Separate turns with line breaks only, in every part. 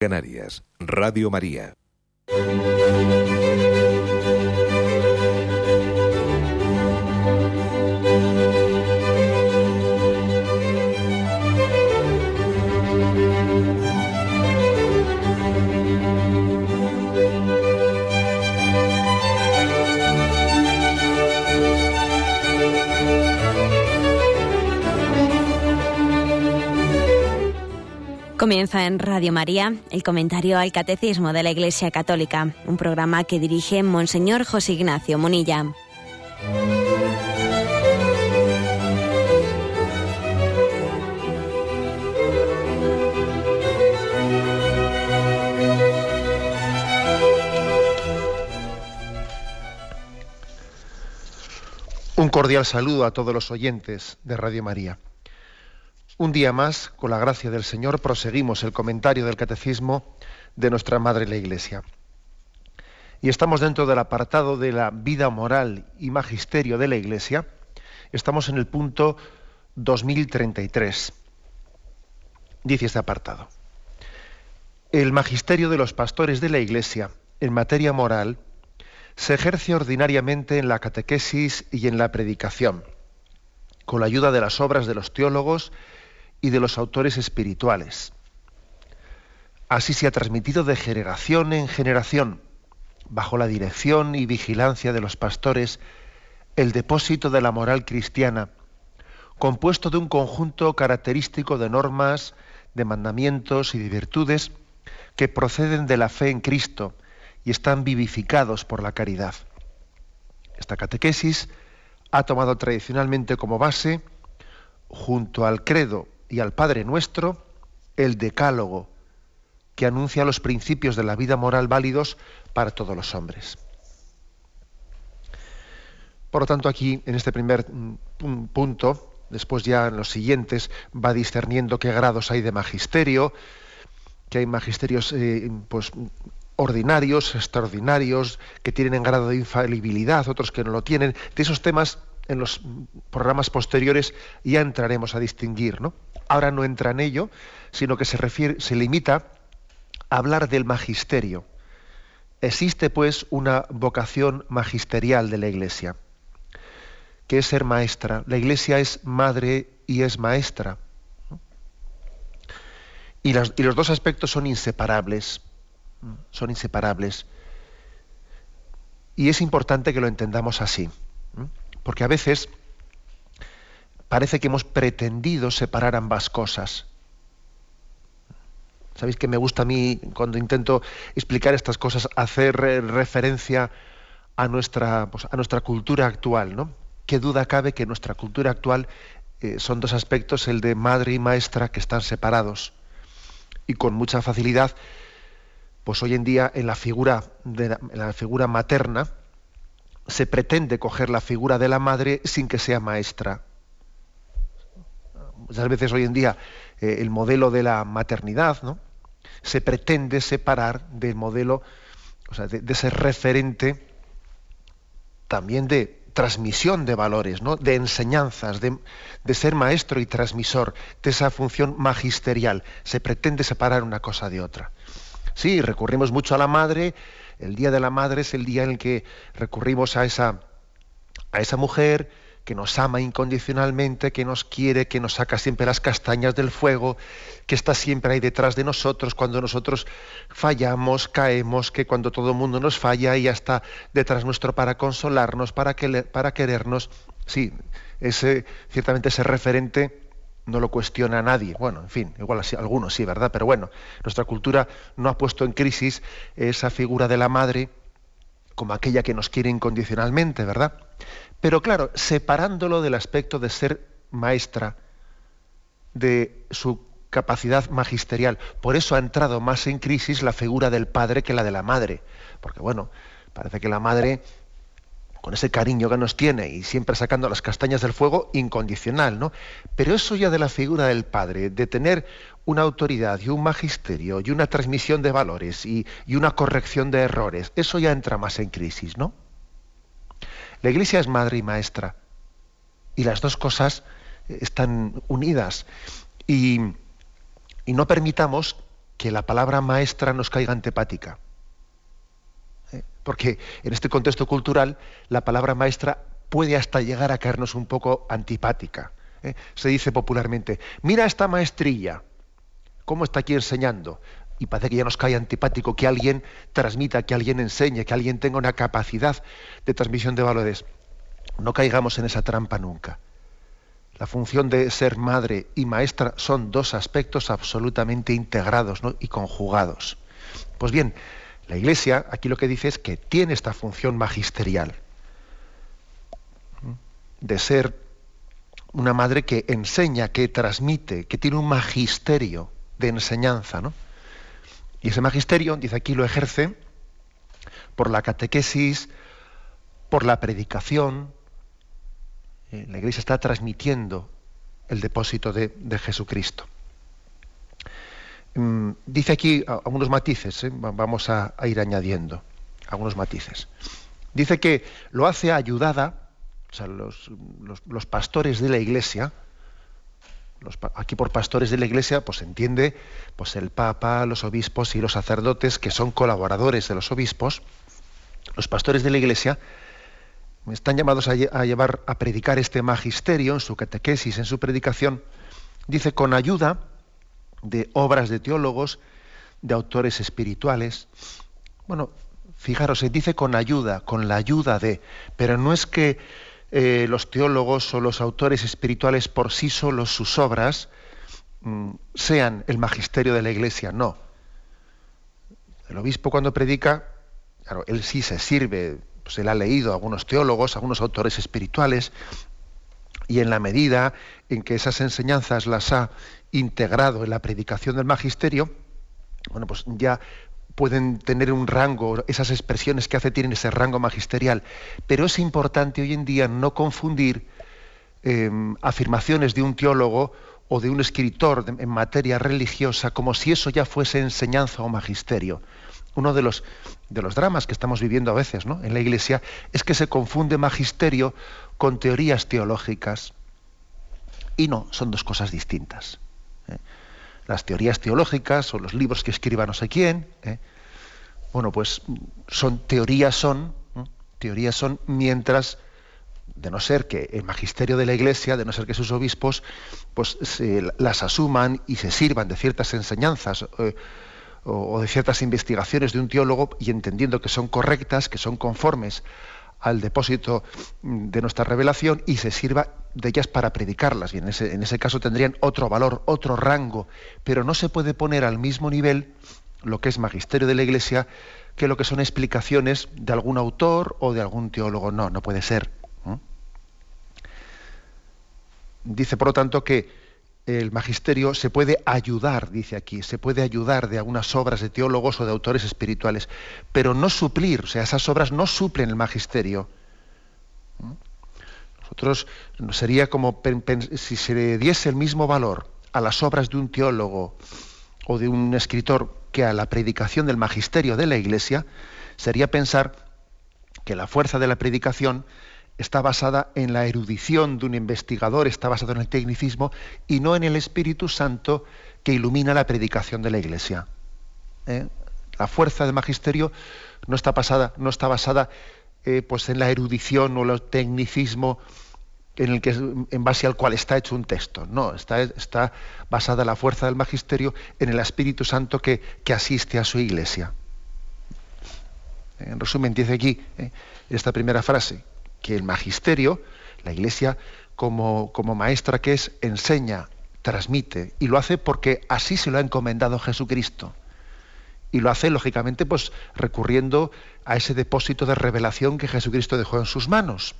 Canarias, Radio María.
Comienza en Radio María el comentario al Catecismo de la Iglesia Católica, un programa que dirige Monseñor José Ignacio Munilla.
Un cordial saludo a todos los oyentes de Radio María. Un día más, con la gracia del Señor, proseguimos el comentario del Catecismo de nuestra Madre la Iglesia. Y estamos dentro del apartado de la vida moral y magisterio de la Iglesia. Estamos en el punto 2033. Dice este apartado. El magisterio de los pastores de la Iglesia en materia moral se ejerce ordinariamente en la catequesis y en la predicación, con la ayuda de las obras de los teólogos y de los autores espirituales. Así se ha transmitido de generación en generación, bajo la dirección y vigilancia de los pastores, el depósito de la moral cristiana, compuesto de un conjunto característico de normas, de mandamientos y de virtudes que proceden de la fe en Cristo y están vivificados por la caridad. Esta catequesis ha tomado tradicionalmente como base, junto al credo y al Padre Nuestro el decálogo que anuncia los principios de la vida moral válidos para todos los hombres. Por lo tanto, aquí, en este primer mm, punto, después ya en los siguientes, va discerniendo qué grados hay de magisterio, que hay magisterios eh, pues, ordinarios, extraordinarios, que tienen grado de infalibilidad, otros que no lo tienen. De esos temas, en los programas posteriores, ya entraremos a distinguir, ¿no? ahora no entra en ello, sino que se, refiere, se limita a hablar del magisterio. Existe pues una vocación magisterial de la Iglesia, que es ser maestra. La Iglesia es madre y es maestra. Y, y los dos aspectos son inseparables, son inseparables. Y es importante que lo entendamos así, porque a veces parece que hemos pretendido separar ambas cosas. Sabéis que me gusta a mí, cuando intento explicar estas cosas, hacer referencia a nuestra, pues, a nuestra cultura actual, ¿no? Qué duda cabe que nuestra cultura actual eh, son dos aspectos, el de madre y maestra, que están separados. Y con mucha facilidad, pues hoy en día en la figura, de en la figura materna, se pretende coger la figura de la madre sin que sea maestra muchas veces hoy en día eh, el modelo de la maternidad, ¿no? se pretende separar del modelo, o sea, de, ese referente también de transmisión de valores, ¿no? de enseñanzas, de, de, ser maestro y transmisor, de esa función magisterial. Se pretende separar una cosa de otra. Sí, recurrimos mucho a la madre, el Día de la Madre es el día en el que recurrimos a esa, a esa mujer que nos ama incondicionalmente, que nos quiere, que nos saca siempre las castañas del fuego, que está siempre ahí detrás de nosotros cuando nosotros fallamos, caemos, que cuando todo el mundo nos falla, ella está detrás nuestro para consolarnos, para, que, para querernos. Sí, ese, ciertamente ese referente no lo cuestiona nadie. Bueno, en fin, igual algunos sí, ¿verdad? Pero bueno, nuestra cultura no ha puesto en crisis esa figura de la madre como aquella que nos quiere incondicionalmente, ¿verdad? Pero claro, separándolo del aspecto de ser maestra, de su capacidad magisterial. Por eso ha entrado más en crisis la figura del padre que la de la madre. Porque bueno, parece que la madre, con ese cariño que nos tiene y siempre sacando las castañas del fuego, incondicional, ¿no? Pero eso ya de la figura del padre, de tener una autoridad y un magisterio y una transmisión de valores y, y una corrección de errores, eso ya entra más en crisis, ¿no? La Iglesia es madre y maestra. Y las dos cosas eh, están unidas. Y, no permitamos que la palabra maestra nos caiga antipática. Porque en este contexto cultural la palabra maestra puede hasta llegar a caernos un poco antipática. ¿eh? Se dice popularmente, mira esta maestrilla, cómo está aquí enseñando. Y parece que ya nos cae antipático que alguien transmita, que alguien enseñe, que alguien tenga una capacidad de transmisión de valores. No caigamos en esa trampa nunca. La función de ser madre y maestra son dos aspectos absolutamente integrados y conjugados. Pues bien, la Iglesia aquí lo que dice es que tiene esta función magisterial de ser una madre que enseña, que transmite, que tiene un magisterio de enseñanza. ¿no? Y ese magisterio, dice aquí, lo ejerce por la catequesis, por la predicación. Eh, la Iglesia está transmitiendo el depósito de, Jesucristo. Mm, dice aquí algunos matices, ¿eh? vamos a, ir añadiendo algunos matices. Dice que lo hace ayudada o sea, los, pastores de la iglesia, aquí por pastores de la iglesia, pues entiende pues el Papa, los obispos y los sacerdotes que son colaboradores de los obispos. Los pastores de la iglesia están llamados a llevar a predicar este magisterio en su catequesis, en su predicación, dice con ayuda de obras de teólogos, de autores espirituales. Bueno, fijaros, se dice con ayuda, con la ayuda de, pero no es que eh, los teólogos o los autores espirituales por sí solos, sus obras, mm, sean el magisterio de la Iglesia. No. El obispo cuando predica, claro, él sí se sirve, pues él ha leído a algunos teólogos, a algunos autores espirituales, y en la medida en que esas enseñanzas las ha integrado en la predicación del magisterio, bueno, pues ya pueden tener un rango, esas expresiones que hace tienen ese rango magisterial, pero es importante hoy en día no confundir em, afirmaciones de un teólogo o de un escritor en materia religiosa como si eso ya fuese enseñanza o magisterio. Uno de los, de los dramas que estamos viviendo a veces ¿no? en la Iglesia es que se confunde magisterio con teorías teológicas. Y no, son dos cosas distintas. ¿Eh? las teorías teológicas o los libros que escriba no sé quién. ¿eh? Bueno, pues son teorías son, teorías son mientras de no ser que el magisterio de la Iglesia, de no ser que sus obispos, pues las asuman y se sirvan de ciertas enseñanzas eh, o de ciertas investigaciones de un teólogo y entendiendo que son correctas, que son conformes al depósito de nuestra revelación y se sirva de ellas para predicarlas. Y en ese, en ese caso tendrían otro valor, otro rango, pero no se puede poner al mismo nivel lo que es magisterio de la Iglesia que lo que son explicaciones de algún autor o de algún teólogo. No, no puede ser. Dice, por lo tanto, que el magisterio se puede ayudar, dice aquí, se puede ayudar de algunas obras de teólogos o de autores espirituales, pero no suplir, o sea, esas obras no suplen el magisterio. Nosotros sería como si se le diese el mismo valor a las obras de un teólogo o de un escritor que a la predicación del magisterio de la Iglesia, sería pensar que la fuerza de la predicación está basada en la erudición de un investigador, está basada en el tecnicismo y no en el Espíritu Santo que ilumina la predicación de la Iglesia. ¿Eh? La fuerza del magisterio no está, basada, no está basada eh, pues en la erudición o el tecnicismo en, el que, en base al cual está hecho un texto. No, está, basada la fuerza del magisterio en el Espíritu Santo que, que asiste a su Iglesia. En resumen, dice aquí, ¿eh? esta primera frase, que el magisterio, la Iglesia como, como maestra que es, enseña, transmite, y lo hace porque así se lo ha encomendado Jesucristo. Y lo hace, lógicamente, pues recurriendo a ese depósito de revelación que Jesucristo dejó en sus manos.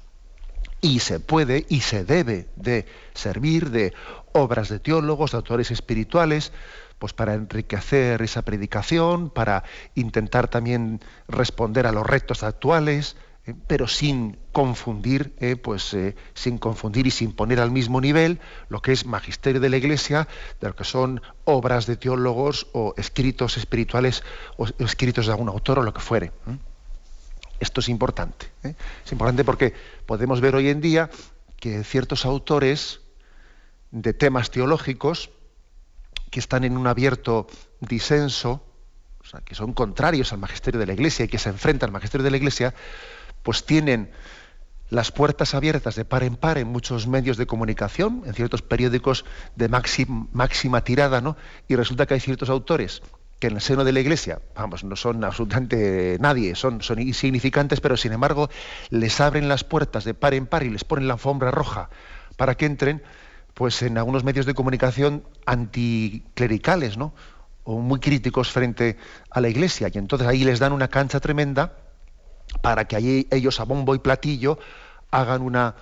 Y se puede y se debe de servir de obras de teólogos, de autores espirituales, pues para enriquecer esa predicación, para intentar también responder a los retos actuales, eh, pero sin confundir, eh, pues eh, sin confundir y sin poner al mismo nivel lo que es magisterio de la Iglesia, de lo que son obras de teólogos o escritos espirituales o escritos de algún autor o lo que fuere. Esto es importante. Es importante porque podemos ver hoy en día que ciertos autores de temas teológicos que están en un abierto disenso, o sea, que son contrarios al magisterio de la Iglesia y que se enfrentan al magisterio de la Iglesia, pues tienen las puertas abiertas de par en par en muchos medios de comunicación, en ciertos periódicos de máxima, tirada, ¿no? Y resulta que hay ciertos autores que en el seno de la Iglesia, vamos, no son absolutamente nadie, son, son insignificantes, pero sin embargo les abren las puertas de par en par y les ponen la alfombra roja para que entren, pues en algunos medios de comunicación anticlericales, ¿no? O muy críticos frente a la Iglesia. Y entonces ahí les dan una cancha tremenda para que allí ellos a bombo y platillo hagan una,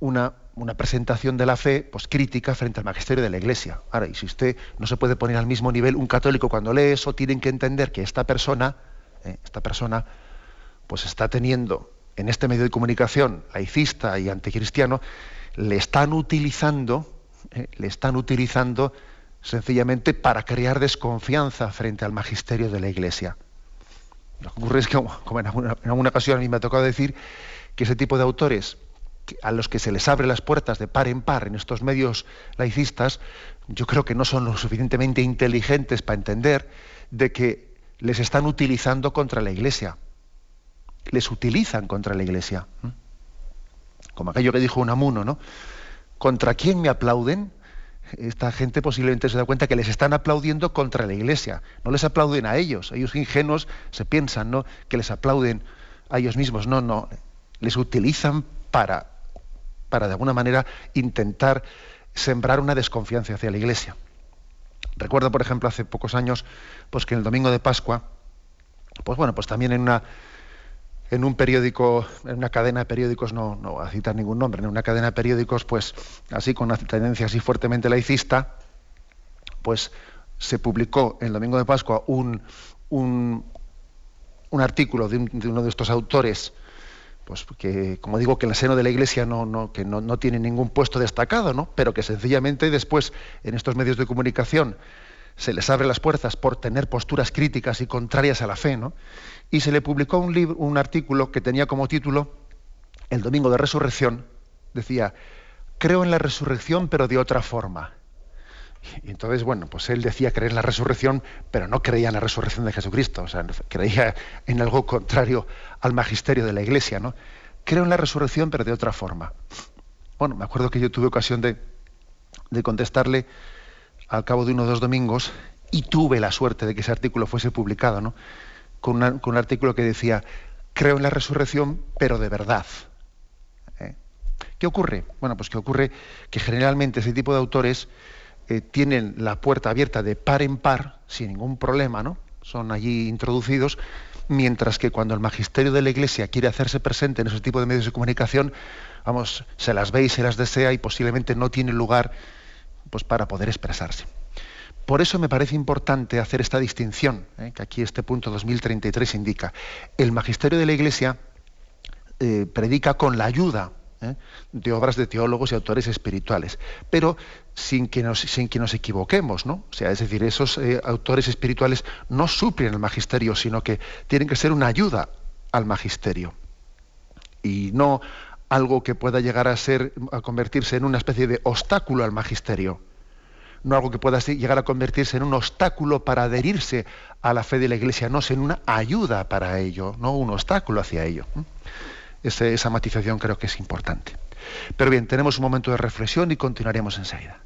una, una, presentación de la fe pues, crítica frente al magisterio de la Iglesia. Ahora, y si usted no se puede poner al mismo nivel un católico cuando lee eso, tienen que entender que esta persona, eh, esta persona, pues está teniendo en este medio de comunicación laicista y anticristiano, le están utilizando, eh, le están utilizando sencillamente para crear desconfianza frente al magisterio de la Iglesia. Lo que ocurre es que, como en alguna, ocasión a mí me ha tocado decir, que ese tipo de autores a los que se les abre las puertas de par en par en estos medios laicistas, yo creo que no son lo suficientemente inteligentes para entender de que les están utilizando contra la Iglesia. Les utilizan contra la Iglesia. Como aquello que dijo Unamuno, ¿no? ¿Contra quién me aplauden? esta gente posiblemente se da cuenta que les están aplaudiendo contra la iglesia. No les aplauden a ellos. Ellos ingenuos se piensan, ¿no? Que les aplauden a ellos mismos. No, no. Les utilizan para, para de alguna manera intentar sembrar una desconfianza hacia la iglesia. Recuerdo, por ejemplo, hace pocos años, pues que en el domingo de Pascua, pues bueno, pues también en una en un periódico, en una cadena de periódicos, no, no voy a citar ningún nombre, en una cadena de periódicos, pues así con una tendencia así fuertemente laicista, pues se publicó el domingo de Pascua un, un, artículo de, uno de estos autores, pues que, como digo, que en el seno de la Iglesia no, no, que no, no tiene ningún puesto destacado, ¿no? pero que sencillamente después en estos medios de comunicación se les abre las puertas por tener posturas críticas y contrarias a la fe, ¿no? y se le publicó un, libro, un artículo que tenía como título El Domingo de Resurrección. Decía, creo en la resurrección pero de otra forma. Y entonces, bueno, pues él decía creer en la resurrección, pero no creía en la resurrección de Jesucristo, o sea, creía en algo contrario al magisterio de la Iglesia, ¿no? Creo en la resurrección, pero de otra forma. Bueno, me acuerdo que yo tuve ocasión de, contestarle al cabo de uno o dos domingos y tuve la suerte de que ese artículo fuese publicado, ¿no? con, un artículo que decía, creo en la resurrección, pero de verdad. ¿Eh? ¿Qué ocurre? Bueno, pues que ocurre que generalmente ese tipo de autores eh, tienen la puerta abierta de par en par, sin ningún problema, ¿no? Son allí introducidos, mientras que cuando el magisterio de la Iglesia quiere hacerse presente en ese tipo de medios de comunicación, vamos, se las ve y se las desea y posiblemente no tiene lugar pues, para poder expresarse. Por eso me parece importante hacer esta distinción, ¿eh? que aquí este punto 2033 indica. El magisterio de la Iglesia eh, predica con la ayuda ¿eh? de obras de teólogos y autores espirituales, pero sin que nos, sin que nos equivoquemos, ¿no? O sea, es decir, esos autores espirituales no suplen el magisterio, sino que tienen que ser una ayuda al magisterio y no algo que pueda llegar a ser a convertirse en una especie de obstáculo al magisterio no algo que pueda llegar a convertirse en un obstáculo para adherirse a la fe de la Iglesia, no, sino una ayuda para ello, no un obstáculo hacia ello. Esa matización creo que es importante. Pero bien, tenemos un momento de reflexión y continuaremos enseguida.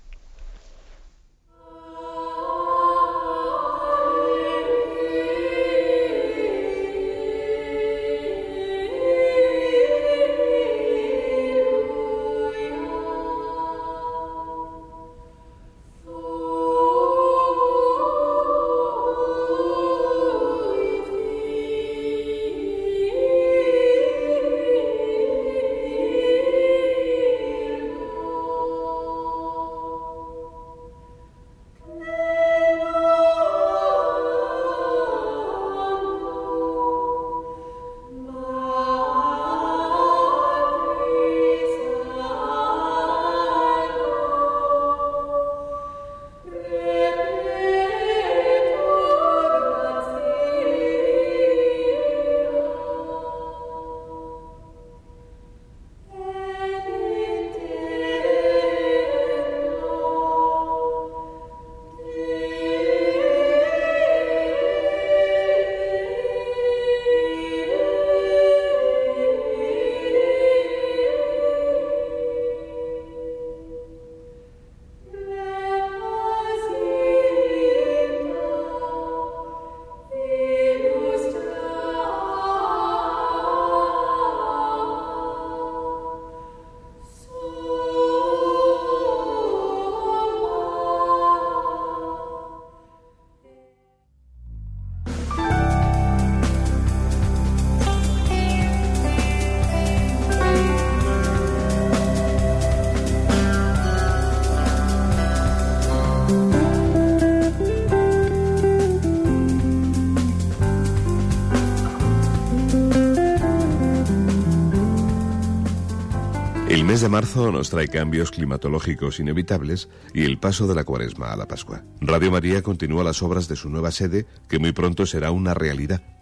De marzo nos trae cambios climatológicos inevitables y el paso de la cuaresma a la Pascua. Radio María continúa las obras de su nueva sede, que muy pronto será una realidad.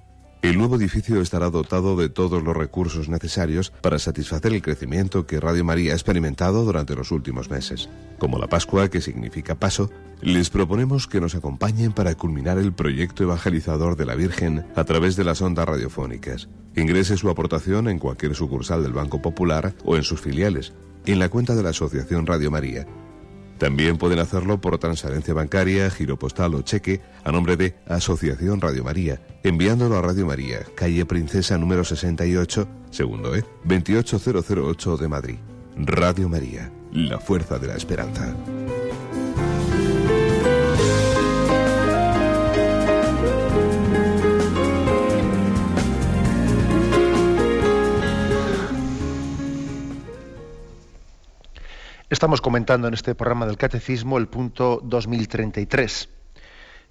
El nuevo edificio estará dotado de todos los recursos necesarios para satisfacer el crecimiento que Radio María ha experimentado durante los últimos meses. Como la Pascua, que significa paso, les proponemos que nos acompañen para culminar el proyecto evangelizador de la Virgen a través de las ondas radiofónicas. Ingrese su aportación en cualquier sucursal del Banco Popular o en sus filiales, en la cuenta de la Asociación Radio María también pueden hacerlo por transferencia bancaria, giro postal o cheque a nombre de Asociación Radio María, enviándolo a Radio María, calle Princesa número 68, segundo E, 28008 de Madrid. Radio María, la fuerza de la esperanza.
Estamos comentando en este programa del Catecismo el punto 2033,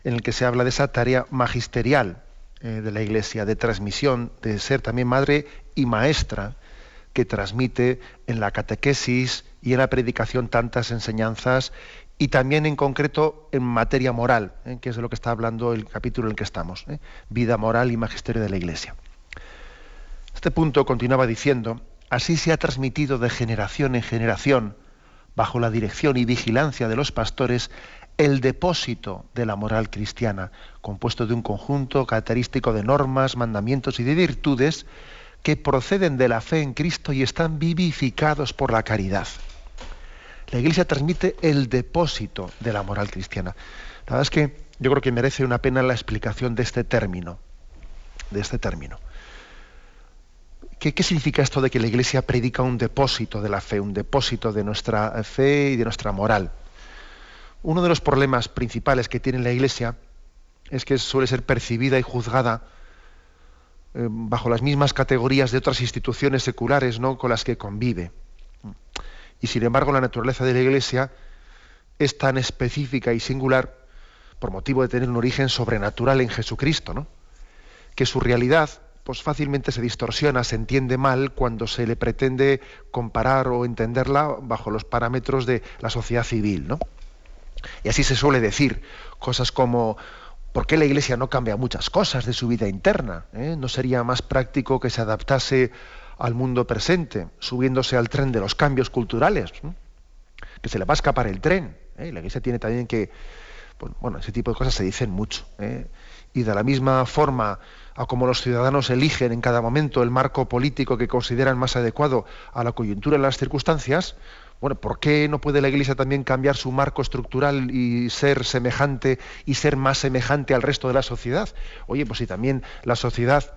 en el que se habla de esa tarea magisterial eh, de la Iglesia, de transmisión, de ser también madre y maestra, que transmite en la catequesis y en la predicación tantas enseñanzas y también en concreto en materia moral, eh, que es de lo que está hablando el capítulo en el que estamos, eh, vida moral y magisterio de la Iglesia. Este punto continuaba diciendo, así se ha transmitido de generación en generación, bajo la dirección y vigilancia de los pastores, el depósito de la moral cristiana, compuesto de un conjunto característico de normas, mandamientos y de virtudes que proceden de la fe en Cristo y están vivificados por la caridad. La Iglesia transmite el depósito de la moral cristiana. La verdad es que yo creo que merece una pena la explicación de este término, de este término. ¿Qué, significa esto de que la Iglesia predica un depósito de la fe, un depósito de nuestra fe y de nuestra moral? Uno de los problemas principales que tiene la Iglesia es que suele ser percibida y juzgada eh, bajo las mismas categorías de otras instituciones seculares ¿no? con las que convive. Y sin embargo la naturaleza de la Iglesia es tan específica y singular por motivo de tener un origen sobrenatural en Jesucristo, ¿no? que su realidad pues fácilmente se distorsiona, se entiende mal cuando se le pretende comparar o entenderla bajo los parámetros de la sociedad civil, ¿no? Y así se suele decir cosas como ¿por qué la Iglesia no cambia muchas cosas de su vida interna? ¿Eh? ¿No sería más práctico que se adaptase al mundo presente, subiéndose al tren de los cambios culturales? Que se le va a escapar el tren. ¿eh? La Iglesia tiene también que, pues, bueno, ese tipo de cosas se dicen mucho. ¿eh? Y de la misma forma a cómo los ciudadanos eligen en cada momento el marco político que consideran más adecuado a la coyuntura y las circunstancias, bueno, ¿por qué no puede la Iglesia también cambiar su marco estructural y ser semejante y ser más semejante al resto de la sociedad? Oye, pues si también la sociedad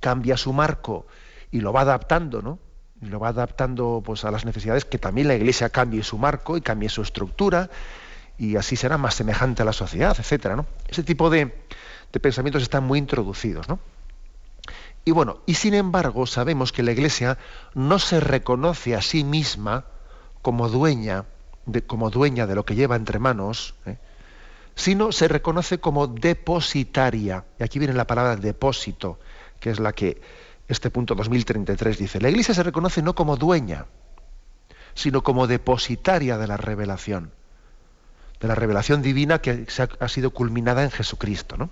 cambia su marco y lo va adaptando, ¿no? Y lo va adaptando pues a las necesidades que también la Iglesia cambie su marco y cambie su estructura y así será más semejante a la sociedad, etcétera, ¿no? Ese tipo de, de pensamientos están muy introducidos, ¿no? Y bueno, y sin embargo sabemos que la Iglesia no se reconoce a sí misma como dueña de, como dueña de lo que lleva entre manos, ¿eh? sino se reconoce como depositaria. Y aquí viene la palabra depósito, que es la que este punto 2033 dice. La Iglesia se reconoce no como dueña, sino como depositaria de la revelación, de la revelación divina que ha sido culminada en Jesucristo. ¿no?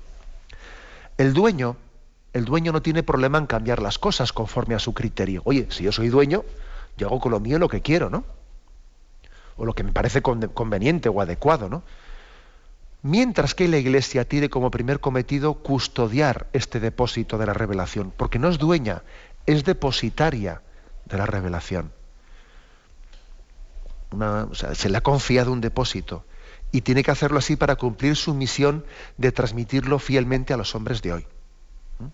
El dueño, el dueño no tiene problema en cambiar las cosas conforme a su criterio. Oye, si yo soy dueño, yo hago con lo mío lo que quiero, ¿no? O lo que me parece conveniente o adecuado, ¿no? Mientras que la Iglesia tiene como primer cometido custodiar este depósito de la revelación, porque no es dueña, es depositaria de la revelación. se le ha confiado un depósito y tiene que hacerlo así para cumplir su misión de transmitirlo fielmente a los hombres de hoy. ¿Mm?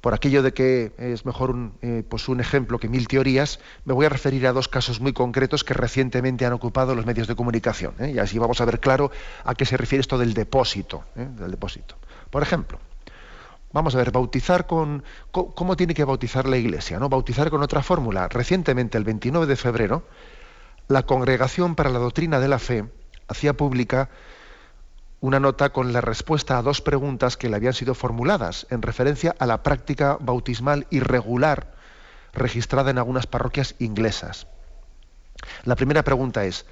Por aquello de que es mejor un, eh, pues un ejemplo que mil teorías, me voy a referir a dos casos muy concretos que recientemente han ocupado los medios de comunicación. ¿eh? Y así vamos a ver claro a qué se refiere esto del depósito. ¿eh? Del depósito. Por ejemplo, vamos a ver, bautizar con. ¿Cómo tiene que bautizar la Iglesia? ¿no? Bautizar con otra fórmula. Recientemente, el 29 de febrero, la Congregación para la Doctrina de la Fe hacía pública una nota con la respuesta a dos preguntas que le habían sido formuladas en referencia a la práctica bautismal irregular registrada en algunas parroquias inglesas. La primera pregunta es,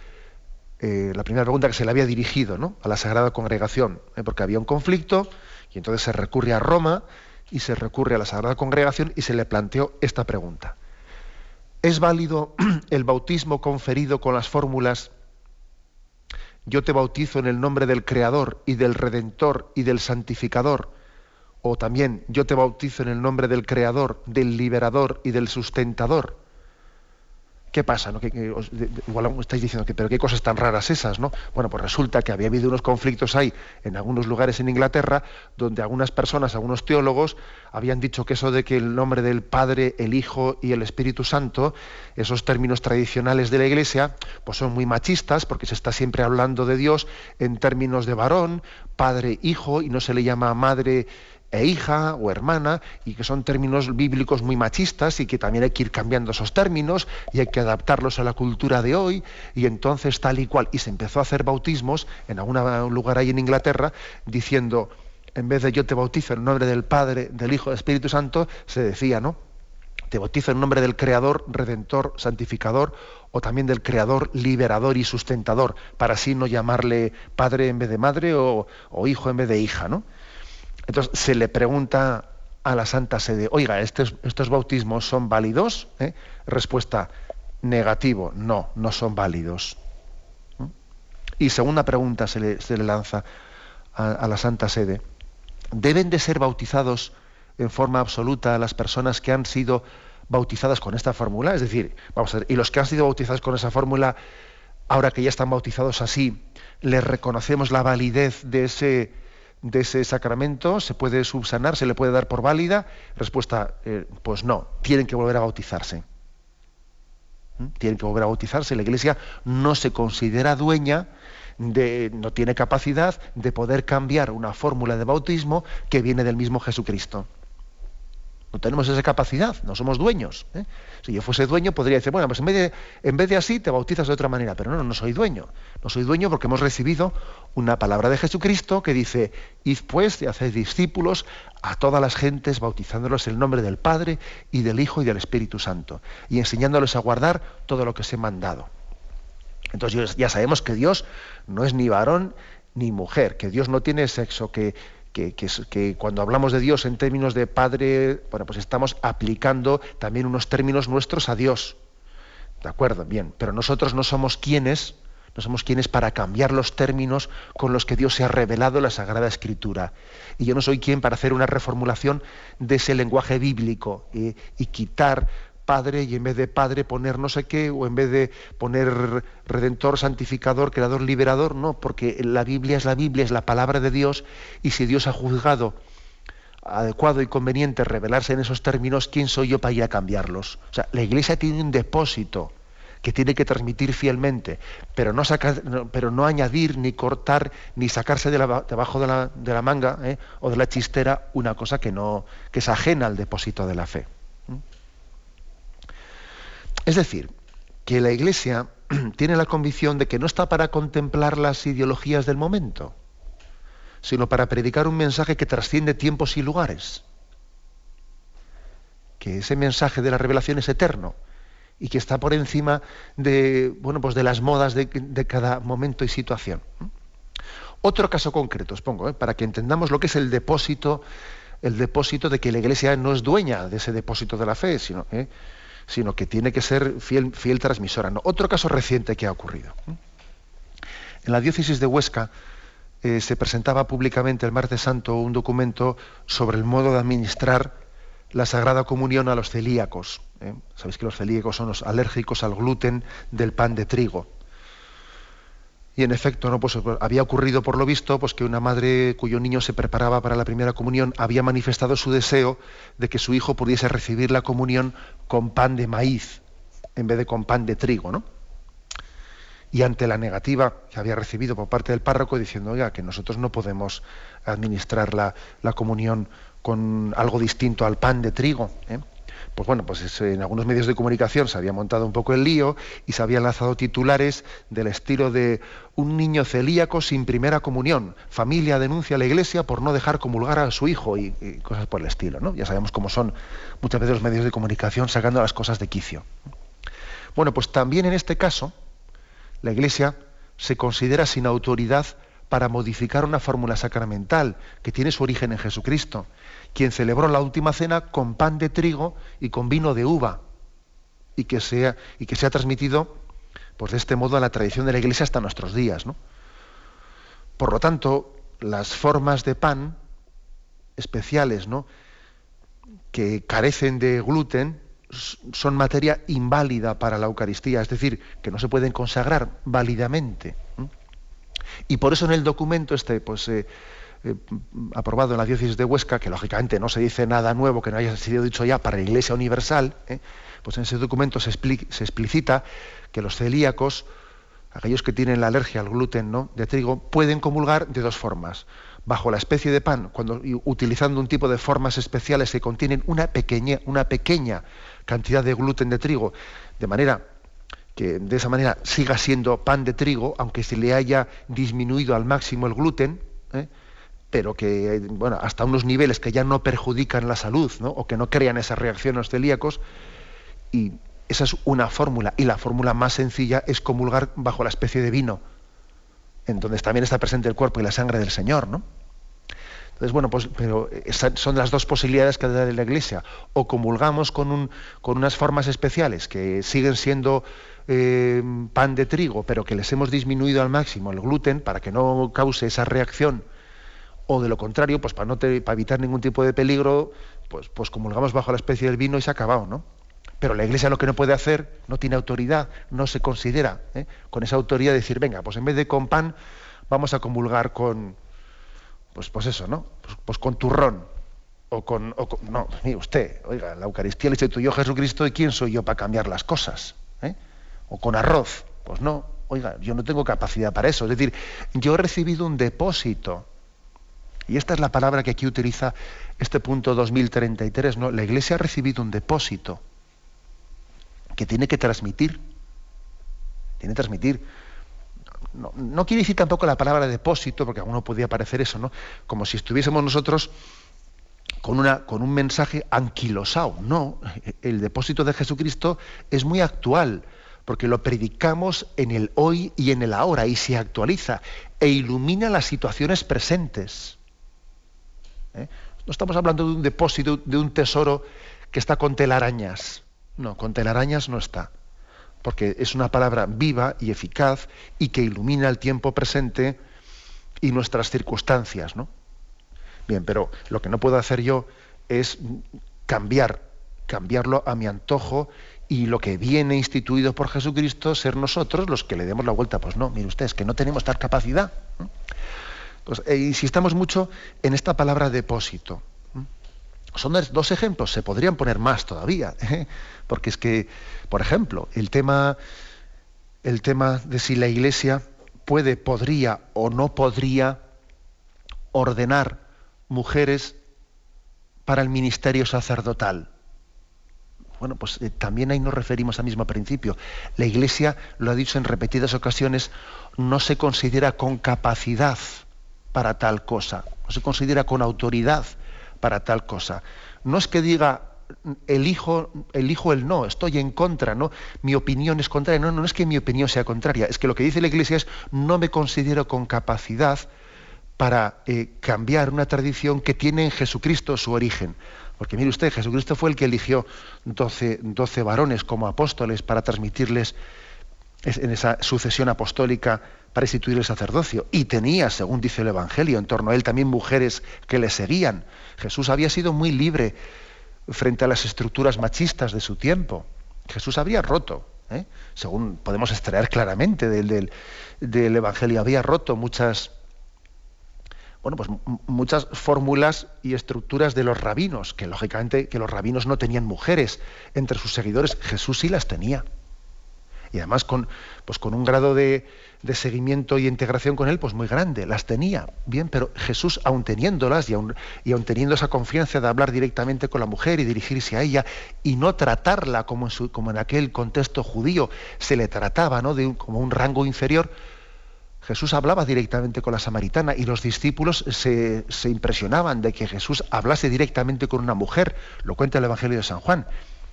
eh, la primera pregunta que se le había dirigido ¿no? a la Sagrada Congregación, ¿eh? porque había un conflicto y entonces se recurre a Roma y se recurre a la Sagrada Congregación y se le planteó esta pregunta. ¿Es válido el bautismo conferido con las fórmulas yo te bautizo en el nombre del Creador y del Redentor y del Santificador? O también yo te bautizo en el nombre del Creador, del Liberador y del Sustentador. ¿Qué pasa? igual estáis diciendo que, pero qué cosas tan raras esas, ¿no? Bueno, pues resulta que había habido unos conflictos ahí en algunos lugares en Inglaterra, donde algunas personas, algunos teólogos, habían dicho que eso de que el nombre del Padre, el Hijo y el Espíritu Santo, esos términos tradicionales de la Iglesia, pues son muy machistas, porque se está siempre hablando de Dios en términos de varón, Padre, Hijo, y no se le llama Madre, e hija o hermana, y que son términos bíblicos muy machistas y que también hay que ir cambiando esos términos y hay que adaptarlos a la cultura de hoy, y entonces tal y cual. Y se empezó a hacer bautismos en algún lugar ahí en Inglaterra diciendo, en vez de yo te bautizo en nombre del Padre, del Hijo, del Espíritu Santo, se decía, ¿no? Te bautizo en nombre del Creador, Redentor, Santificador, o también del Creador, Liberador y Sustentador, para así no llamarle Padre en vez de Madre o, o Hijo en vez de hija, ¿no? Entonces se le pregunta a la Santa Sede, oiga, ¿estos, bautismos son válidos? ¿Eh? Respuesta, negativo, no, no son válidos. ¿Mm? Y segunda pregunta se le, lanza a, la Santa Sede, ¿deben de ser bautizados en forma absoluta las personas que han sido bautizadas con esta fórmula? Es decir, vamos a ver, y los que han sido bautizados con esa fórmula, ahora que ya están bautizados así, ¿les reconocemos la validez de ese de ese sacramento se puede subsanar, se le puede dar por válida? Respuesta, eh, pues no, tienen que volver a bautizarse. ¿Mm? Tienen que volver a bautizarse. La Iglesia no se considera dueña, de, no tiene capacidad de poder cambiar una fórmula de bautismo que viene del mismo Jesucristo. No tenemos esa capacidad, no somos dueños. ¿eh? Si yo fuese dueño, podría decir, bueno, pues en vez, de, en vez de así te bautizas de otra manera, pero no, no soy dueño. No soy dueño porque hemos recibido una palabra de Jesucristo que dice, id pues y haced discípulos a todas las gentes, bautizándolos en el nombre del Padre y del Hijo y del Espíritu Santo, y enseñándoles a guardar todo lo que os he mandado. Entonces ya sabemos que Dios no es ni varón ni mujer, que Dios no tiene sexo, que que, cuando hablamos de Dios en términos de Padre, bueno, pues estamos aplicando también unos términos nuestros a Dios. ¿De acuerdo? Bien, pero nosotros no somos quienes, no somos quienes para cambiar los términos con los que Dios se ha revelado la Sagrada Escritura. Y yo no soy quien para hacer una reformulación de ese lenguaje bíblico y quitar Padre y en vez de Padre poner no sé qué, o en vez de poner Redentor, Santificador, Creador, Liberador, no, porque la Biblia es la Biblia, es la palabra de Dios, y si Dios ha juzgado adecuado y conveniente revelarse en esos términos, ¿quién soy yo para ir a cambiarlos? O sea, la Iglesia tiene un depósito que tiene que transmitir fielmente, pero no, sacar, pero no añadir, ni cortar, ni sacarse de debajo de la, de la manga ¿eh? o de la chistera una cosa que, no, que es ajena al depósito de la fe. Es decir, que la Iglesia tiene la convicción de que no está para contemplar las ideologías del momento, sino para predicar un mensaje que trasciende tiempos y lugares. Que ese mensaje de la revelación es eterno y que está por encima de, bueno, pues de las modas de, cada momento y situación. Otro caso concreto, os pongo, ¿eh? para que entendamos lo que es el depósito, el depósito de que la Iglesia no es dueña de ese depósito de la fe, sino ¿eh? Sino que tiene que ser fiel, transmisora. No. Otro caso reciente que ha ocurrido. En la diócesis de Huesca eh, se presentaba públicamente el martes santo un documento sobre el modo de administrar la Sagrada Comunión a los celíacos. ¿eh? Sabéis que los celíacos son los alérgicos al gluten del pan de trigo. Y en efecto, ¿no? pues, había ocurrido por lo visto pues, que una madre cuyo niño se preparaba para la primera comunión había manifestado su deseo de que su hijo pudiese recibir la comunión con pan de maíz en vez de con pan de trigo. ¿no? Y ante la negativa que había recibido por parte del párroco diciendo, oiga, que nosotros no podemos administrar la, comunión con algo distinto al pan de trigo. ¿eh? Pues bueno, pues en algunos medios de comunicación se había montado un poco el lío y se habían lanzado titulares del estilo de un niño celíaco sin primera comunión, familia denuncia a la iglesia por no dejar comulgar a su hijo y, cosas por el estilo, ¿no? Ya sabemos cómo son muchas veces los medios de comunicación sacando las cosas de quicio. Bueno, pues también en este caso la iglesia se considera sin autoridad para modificar una fórmula sacramental que tiene su origen en Jesucristo quien celebró la última cena con pan de trigo y con vino de uva, y que y que se ha transmitido pues, de este modo a la tradición de la Iglesia hasta nuestros días. ¿no? Por lo tanto, las formas de pan especiales ¿no? que carecen de gluten son materia inválida para la Eucaristía, es decir, que no se pueden consagrar válidamente. Y por eso en el documento este, pues, eh, eh, aprobado en la diócesis de Huesca, que lógicamente no se dice nada nuevo que no haya sido dicho ya para la Iglesia Universal, ¿eh? pues en ese documento se, se, explicita que los celíacos, aquellos que tienen la alergia al gluten ¿no? de trigo, pueden comulgar de dos formas. Bajo la especie de pan, cuando, utilizando un tipo de formas especiales que contienen una pequeña, una pequeña cantidad de gluten de trigo, de manera que de esa manera siga siendo pan de trigo, aunque se le haya disminuido al máximo el gluten, ¿eh? Pero que, bueno, hasta unos niveles que ya no perjudican la salud, ¿no? o que no crean esas reacciones celíacos, y esa es una fórmula, y la fórmula más sencilla es comulgar bajo la especie de vino, en donde también está presente el cuerpo y la sangre del Señor, ¿no? Entonces, bueno, pues, pero son las dos posibilidades que da la Iglesia. O comulgamos con, un, con unas formas especiales que siguen siendo eh, pan de trigo, pero que les hemos disminuido al máximo el gluten para que no cause esa reacción o de lo contrario, pues para, no para evitar ningún tipo de peligro, pues, pues comulgamos bajo la especie del vino y se ha acabado, ¿no? Pero la Iglesia lo que no puede hacer, no tiene autoridad, no se considera ¿eh? con esa autoridad de decir, venga, pues en vez de con pan, vamos a comulgar con, pues, pues eso, ¿no? Pues, pues con turrón. O con, o no, mire usted, oiga, la Eucaristía le instituyó Jesucristo y quién soy yo para cambiar las cosas. ¿eh? O con arroz. Pues no, oiga, yo no tengo capacidad para eso. Es decir, yo he recibido un depósito y esta es la palabra que aquí utiliza este punto 2033. ¿no? La Iglesia ha recibido un depósito que tiene que transmitir. Tiene que transmitir. No, quiere decir tampoco la palabra depósito, porque a uno podría parecer eso, ¿no? Como si estuviésemos nosotros con, con un mensaje anquilosado. No, el depósito de Jesucristo es muy actual, porque lo predicamos en el hoy y en el ahora, y se actualiza, e ilumina las situaciones presentes. ¿Eh? No estamos hablando de un depósito, de un tesoro que está con telarañas. No, con telarañas no está. Porque es una palabra viva y eficaz y que ilumina el tiempo presente y nuestras circunstancias, ¿no? Bien, pero lo que no puedo hacer yo es cambiar, cambiarlo a mi antojo y lo que viene instituido por Jesucristo ser nosotros los que le demos la vuelta. Pues no, mire usted, es que no tenemos tal capacidad. Pues, eh, insistamos mucho en esta palabra depósito. Son dos ejemplos, se podrían poner más todavía, ¿eh? porque es que, por ejemplo, el tema, el tema de si la Iglesia puede, podría o no podría ordenar mujeres para el ministerio sacerdotal. Bueno, pues eh, también ahí nos referimos al mismo principio. La Iglesia, lo ha dicho en repetidas ocasiones, no se considera con capacidad para tal cosa, no se considera con autoridad para tal cosa. No es que diga elijo, elijo el no, estoy en contra, ¿no? Mi opinión es contraria. No, no es que mi opinión sea contraria, es que lo que dice la Iglesia es no me considero con capacidad para eh, cambiar una tradición que tiene en Jesucristo su origen. Porque mire usted, Jesucristo fue el que eligió 12, 12 varones como apóstoles para transmitirles en esa sucesión apostólica para instituir el sacerdocio. Y tenía, según dice el Evangelio, en torno a él también mujeres que le seguían. Jesús había sido muy libre frente a las estructuras machistas de su tiempo. Jesús había roto, ¿eh? según podemos extraer claramente del, del, Evangelio, había roto muchas, bueno, pues muchas fórmulas y estructuras de los rabinos, que lógicamente que los rabinos no tenían mujeres entre sus seguidores, Jesús sí las tenía. Y además con, pues con un grado de, de seguimiento y integración con él, pues muy grande, las tenía, bien, pero Jesús, aun teniéndolas y aun, y teniendo esa confianza de hablar directamente con la mujer y dirigirse a ella y no tratarla como en, su, como en aquel contexto judío se le trataba, ¿no? De como un rango inferior, Jesús hablaba directamente con la samaritana y los discípulos se, se, impresionaban de que Jesús hablase directamente con una mujer, lo cuenta el Evangelio de San Juan.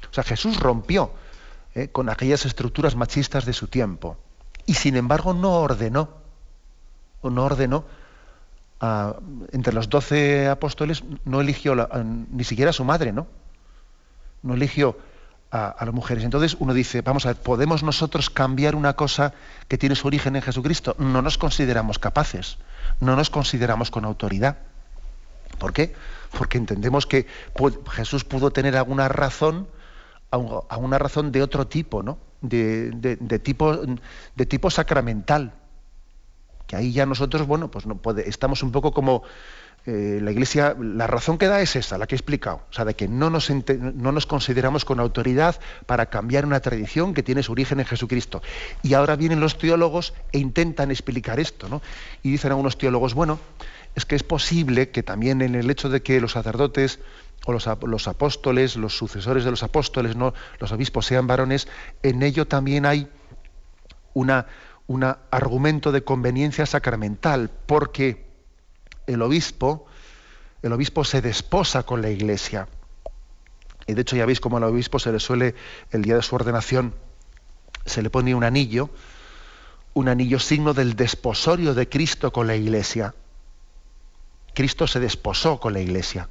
O sea, Jesús rompió ¿eh? con aquellas estructuras machistas de su tiempo y sin embargo no ordenó, no ordenó, entre los doce apóstoles no eligió ni siquiera a su madre, ¿no? No eligió a, a, las mujeres. Entonces uno dice, vamos a ver, ¿podemos nosotros cambiar una cosa que tiene su origen en Jesucristo? No nos consideramos capaces, no nos consideramos con autoridad. ¿Por qué? Porque entendemos que Jesús pudo tener alguna razón, a una razón de otro tipo, ¿no? de, tipo, de tipo sacramental. Que ahí ya nosotros, bueno, pues no puede, estamos un poco como eh, la Iglesia, la razón que da es esa, la que he explicado, o sea, de que no nos, no nos consideramos con autoridad para cambiar una tradición que tiene su origen en Jesucristo. Y ahora vienen los teólogos e intentan explicar esto, ¿no? Y dicen algunos teólogos, bueno, es que es posible que también en el hecho de que los sacerdotes o los, apóstoles, los sucesores de los apóstoles, no los obispos sean varones, en ello también hay una, un argumento de conveniencia sacramental, porque el obispo, el obispo se desposa con la iglesia. Y de hecho ya veis cómo al obispo se le suele, el día de su ordenación, se le pone un anillo, un anillo signo del desposorio de Cristo con la iglesia. Cristo se desposó con la iglesia.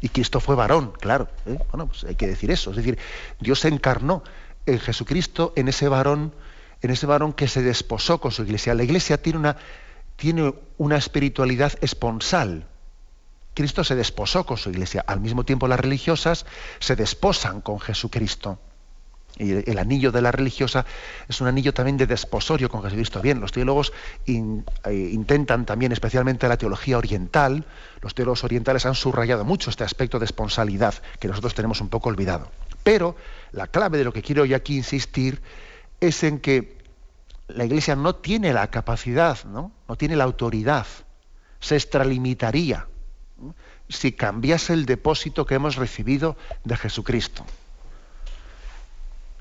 Y Cristo fue varón, claro. ¿eh? Bueno, pues hay que decir eso. Es decir, Dios se encarnó en Jesucristo, en ese varón, en ese varón que se desposó con su iglesia. La iglesia tiene una, tiene una espiritualidad esponsal. Cristo se desposó con su iglesia. Al mismo tiempo las religiosas se desposan con Jesucristo. Y el anillo de la religiosa es un anillo también de desposorio con Jesucristo. Bien, los teólogos eh, intentan también, especialmente la teología oriental, los teólogos orientales han subrayado mucho este aspecto de esponsalidad que nosotros tenemos un poco olvidado. Pero la clave de lo que quiero yo aquí insistir es en que la Iglesia no tiene la capacidad, no, no tiene la autoridad, se extralimitaría si cambiase el depósito que hemos recibido de Jesucristo.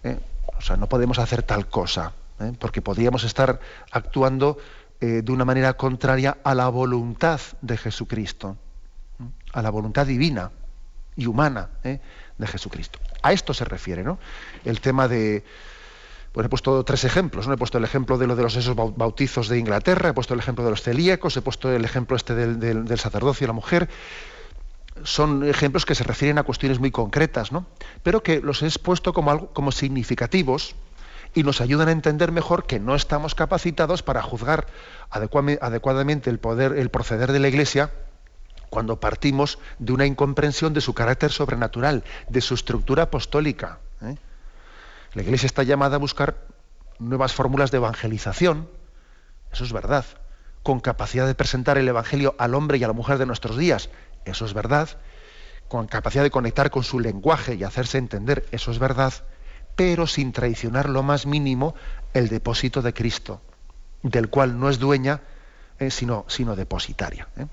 ¿Eh? O sea, no podemos hacer tal cosa, ¿eh? porque podríamos estar actuando eh, de una manera contraria a la voluntad de Jesucristo, a la voluntad divina y humana de Jesucristo. A esto se refiere, ¿no? El tema de. Pues he puesto tres ejemplos, ¿no? He puesto el ejemplo de lo de los esos bautizos de Inglaterra, he puesto el ejemplo de los celíacos, he puesto el ejemplo este del, del, del sacerdocio y la mujer son ejemplos que se refieren a cuestiones muy concretas, ¿no? pero que los he expuesto como, algo, como significativos y nos ayudan a entender mejor que no estamos capacitados para juzgar adecuadamente el poder, el proceder de la Iglesia cuando partimos de una incomprensión de su carácter sobrenatural, de su estructura apostólica. ¿eh? La Iglesia está llamada a buscar nuevas fórmulas de evangelización, eso es verdad, con capacidad de presentar el Evangelio al hombre y a la mujer de nuestros días, eso es verdad, con capacidad de conectar con su lenguaje y hacerse entender, eso es verdad, pero sin traicionar lo más mínimo el depósito de Cristo, del cual no es dueña, eh, sino, sino, depositaria. ¿eh?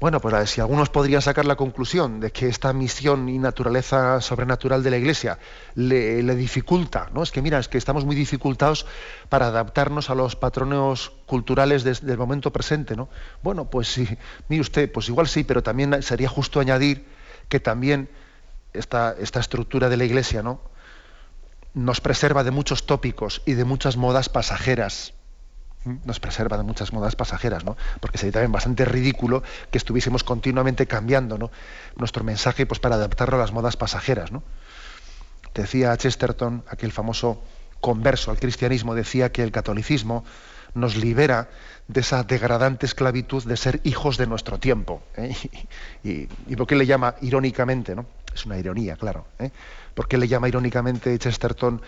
Bueno, pues si algunos podrían sacar la conclusión de que esta misión y naturaleza sobrenatural de la Iglesia le, dificulta, ¿no? Es que mira, es que estamos muy dificultados para adaptarnos a los patrones culturales de, del momento presente, ¿no? Bueno, pues sí, mire usted, pues igual sí, pero también sería justo añadir que también esta, esta estructura de la Iglesia, ¿no? Nos preserva de muchos tópicos y de muchas modas pasajeras nos preserva de muchas modas pasajeras, ¿no? Porque sería también bastante ridículo que estuviésemos continuamente cambiando nuestro mensaje pues, para adaptarlo a las modas pasajeras, ¿no? Decía Chesterton, aquel famoso converso al cristianismo, decía que el catolicismo nos libera de esa degradante esclavitud de ser hijos de nuestro tiempo. ¿eh? Y, por qué le llama irónicamente, ¿no? Es una ironía, claro. ¿eh? ¿Por qué le llama irónicamente Chesterton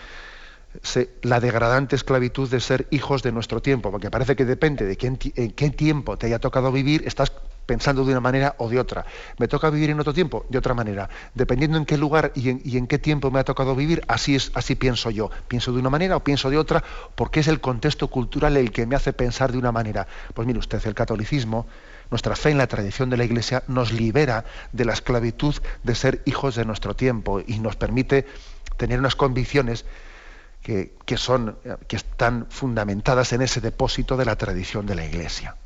la degradante esclavitud de ser hijos de nuestro tiempo, porque parece que depende de quién, en qué tiempo te haya tocado vivir, estás pensando de una manera o de otra. Me toca vivir en otro tiempo, de otra manera. Dependiendo en qué lugar y en, qué tiempo me ha tocado vivir, así es, así pienso yo. Pienso de una manera o pienso de otra, porque es el contexto cultural el que me hace pensar de una manera. Pues mire usted, el catolicismo, nuestra fe en la tradición de la Iglesia nos libera de la esclavitud de ser hijos de nuestro tiempo y nos permite tener unas convicciones que, son, que están fundamentadas en ese depósito de la tradición de la Iglesia.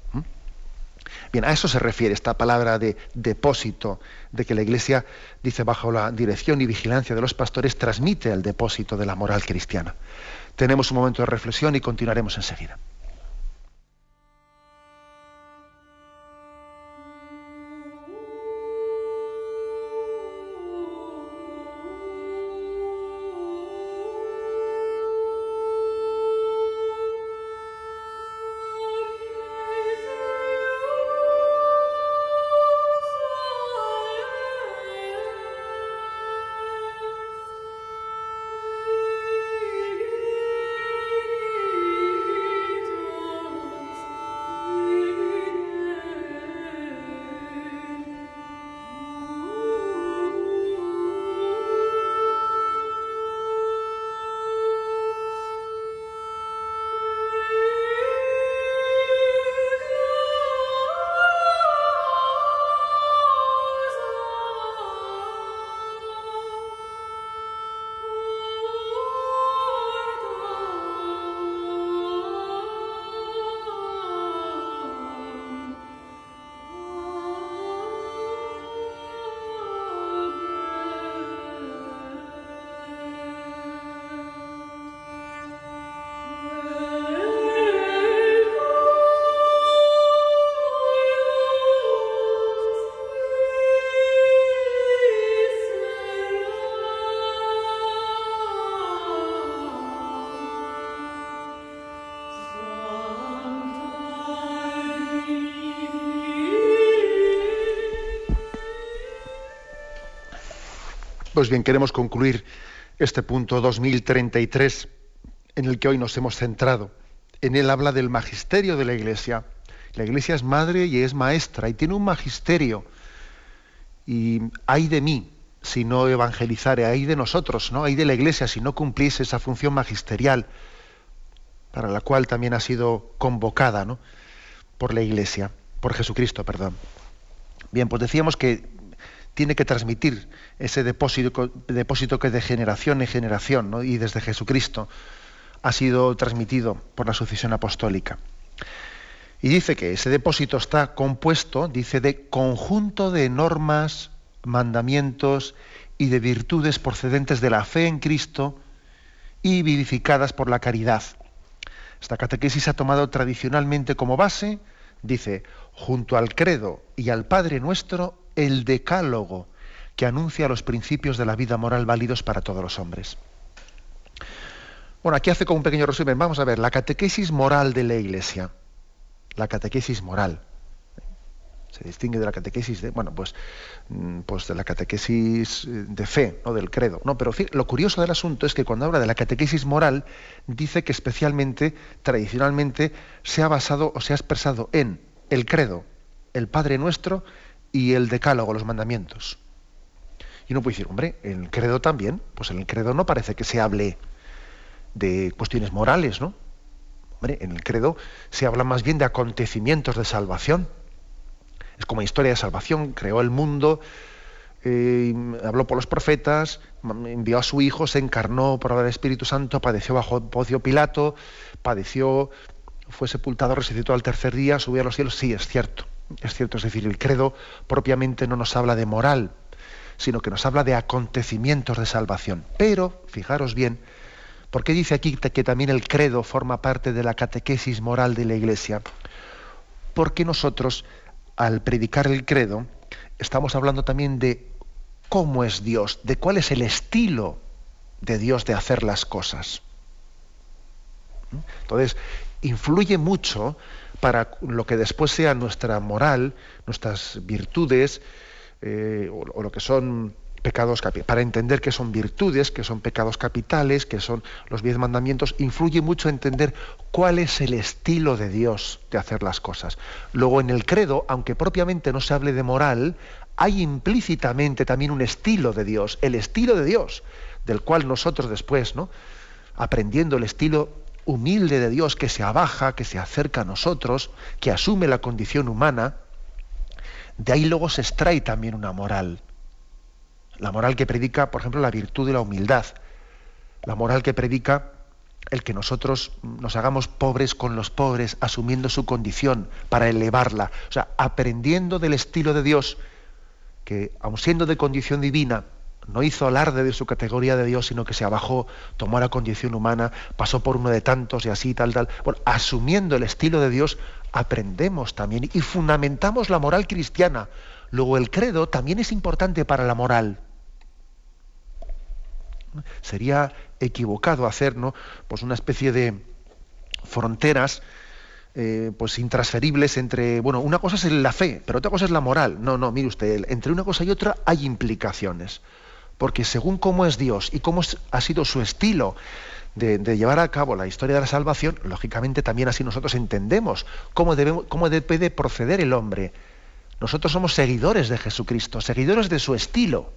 Bien, a eso se refiere esta palabra de depósito, de que la Iglesia, dice, bajo la dirección y vigilancia de los pastores, transmite el depósito de la moral cristiana. Tenemos un momento de reflexión y continuaremos enseguida. Pues bien, queremos concluir este punto 2033 en el que hoy nos hemos centrado. En él habla del magisterio de la Iglesia. La Iglesia es madre y es maestra y tiene un magisterio. Y hay de mí si no evangelizare, hay de nosotros, ¿no? Hay de la Iglesia si no cumplís esa función magisterial para la cual también ha sido convocada, ¿no? Por la Iglesia, por Jesucristo, perdón. Bien, pues decíamos que tiene que transmitir ese depósito, que de generación en generación y desde Jesucristo ha sido transmitido por la sucesión apostólica. Y dice que ese depósito está compuesto, dice, de conjunto de normas, mandamientos y de virtudes procedentes de la fe en Cristo y vivificadas por la caridad. Esta catequesis ha tomado tradicionalmente como base, dice, junto al credo y al Padre nuestro, el decálogo que anuncia los principios de la vida moral válidos para todos los hombres. Bueno, aquí hace como un pequeño resumen. Vamos a ver, la catequesis moral de la Iglesia. La catequesis moral. Se distingue de la catequesis de, bueno, pues, mm, pues de la catequesis eh, de fe, ¿no? del credo. No, pero lo curioso del asunto es que cuando habla de la catequesis moral, dice que especialmente, tradicionalmente, se ha basado o se ha expresado en el credo, el Padre Nuestro y el decálogo, los mandamientos. Y uno puede decir, hombre, en el credo también, pues en el credo no parece que se hable de cuestiones morales, ¿no? Hombre, en el credo se habla más bien de acontecimientos de salvación. Es como historia de salvación, creó el mundo, eh, habló por los profetas, envió a su hijo, se encarnó por el Espíritu Santo, padeció bajo Pocio Pilato, padeció, fue sepultado, resucitó al tercer día, subió a los cielos. Sí, es cierto. Es cierto, es decir, el credo propiamente no nos habla de moral, sino que nos habla de acontecimientos de salvación. Pero, fijaros bien, ¿por qué dice aquí que también el credo forma parte de la catequesis moral de la Iglesia? Porque nosotros, al predicar el credo, estamos hablando también de cómo es Dios, de cuál es el estilo de Dios de hacer las cosas. Entonces, influye mucho para lo que después sea nuestra moral, nuestras virtudes, eh, o, lo que son pecados para entender qué son virtudes, qué son pecados capitales, qué son los diez mandamientos, influye mucho entender cuál es el estilo de Dios de hacer las cosas. Luego en el credo, aunque propiamente no se hable de moral, hay implícitamente también un estilo de Dios, el estilo de Dios, del cual nosotros después, ¿no? aprendiendo el estilo humilde de Dios que se abaja, que se acerca a nosotros, que asume la condición humana, de ahí luego se extrae también una moral. La moral que predica, por ejemplo, la virtud de la humildad. La moral que predica el que nosotros nos hagamos pobres con los pobres, asumiendo su condición para elevarla. O sea, aprendiendo del estilo de Dios, que aun siendo de condición divina, no hizo alarde de su categoría de Dios, sino que se abajó, tomó la condición humana, pasó por uno de tantos y así, tal, tal. Bueno, asumiendo el estilo de Dios, aprendemos también y fundamentamos la moral cristiana. Luego el credo también es importante para la moral. Sería equivocado hacer ¿no? pues una especie de fronteras eh, pues intransferibles entre, bueno, una cosa es la fe, pero otra cosa es la moral. No, no, mire usted, entre una cosa y otra hay implicaciones. Porque según cómo es Dios y cómo ha sido su estilo de, llevar a cabo la historia de la salvación, lógicamente también así nosotros entendemos cómo, debe proceder el hombre. Nosotros somos seguidores de Jesucristo, seguidores de su estilo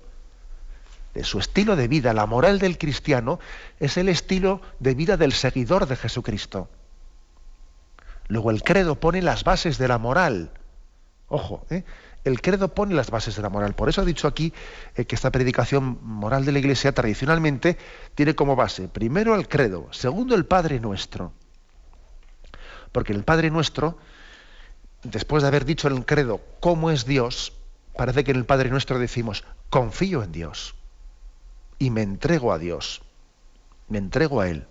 de su estilo de vida. La moral del cristiano es el estilo de vida del seguidor de Jesucristo. Luego el credo pone las bases de la moral. Ojo, ¿eh? El credo pone las bases de la moral. Por eso ha dicho aquí eh, que esta predicación moral de la Iglesia tradicionalmente tiene como base, primero el credo, segundo el Padre Nuestro. Porque el Padre Nuestro, después de haber dicho en el credo cómo es Dios, parece que en el Padre Nuestro decimos, confío en Dios y me entrego a Dios, me entrego a Él.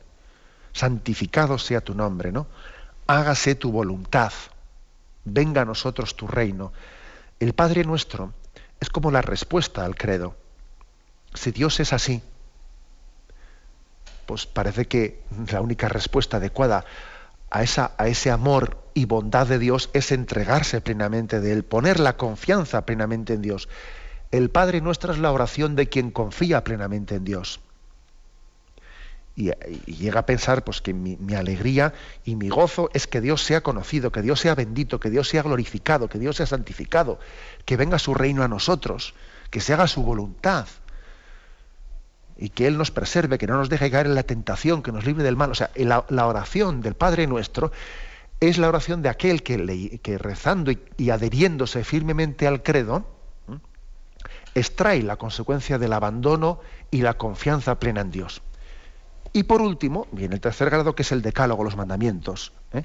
Santificado sea tu nombre, ¿no? Hágase tu voluntad, venga a nosotros tu reino. El Padre nuestro es como la respuesta al credo. Si Dios es así, pues parece que la única respuesta adecuada a, esa, a ese amor y bondad de Dios es entregarse plenamente de Él, poner la confianza plenamente en Dios. El Padre nuestro es la oración de quien confía plenamente en Dios. Y, llega a pensar pues, que mi, alegría y mi gozo es que Dios sea conocido, que Dios sea bendito, que Dios sea glorificado, que Dios sea santificado, que venga su reino a nosotros, que se haga su voluntad y que Él nos preserve, que no nos deje caer en la tentación, que nos libre del mal. O sea, la, oración del Padre nuestro es la oración de aquel que, que rezando y adheriéndose firmemente al credo, extrae la consecuencia del abandono y la confianza plena en Dios. Y por último, viene el tercer grado, que es el decálogo, los mandamientos. ¿eh?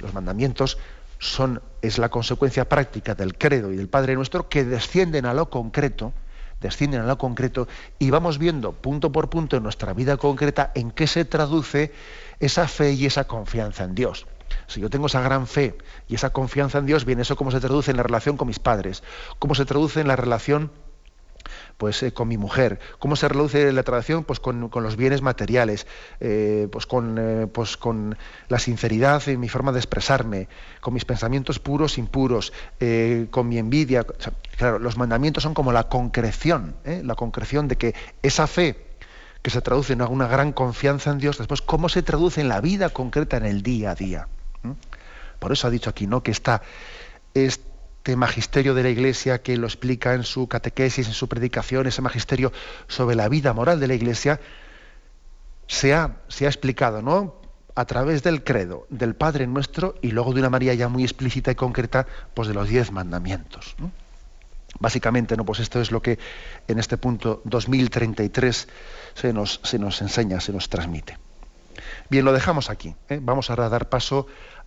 Los mandamientos son, es la consecuencia práctica del credo y del Padre Nuestro que descienden a lo concreto, descienden a lo concreto y vamos viendo punto por punto en nuestra vida concreta en qué se traduce esa fe y esa confianza en Dios. Si yo tengo esa gran fe y esa confianza en Dios, bien, eso cómo se traduce en la relación con mis padres, cómo se traduce en la relación pues eh, con mi mujer. ¿Cómo se reduce la tradición? Pues con, los bienes materiales, eh, pues, con, eh, pues con la sinceridad en mi forma de expresarme, con mis pensamientos puros, impuros, con mi envidia. claro, los mandamientos son como la concreción, la concreción de que esa fe que se traduce en una gran confianza en Dios, después cómo se traduce en la vida concreta, en el día a día. Por eso ha dicho aquí, ¿no? Que está este magisterio de la Iglesia que lo explica en su catequesis, en su predicación, ese magisterio sobre la vida moral de la Iglesia, se ha, se ha explicado ¿no? a través del credo del Padre nuestro y luego de una María ya muy explícita y concreta pues de los diez mandamientos. Básicamente, ¿no? pues esto es lo que en este punto 2033 se nos, se nos enseña, se nos transmite. Bien, lo dejamos aquí. ¿eh? Vamos ahora a dar paso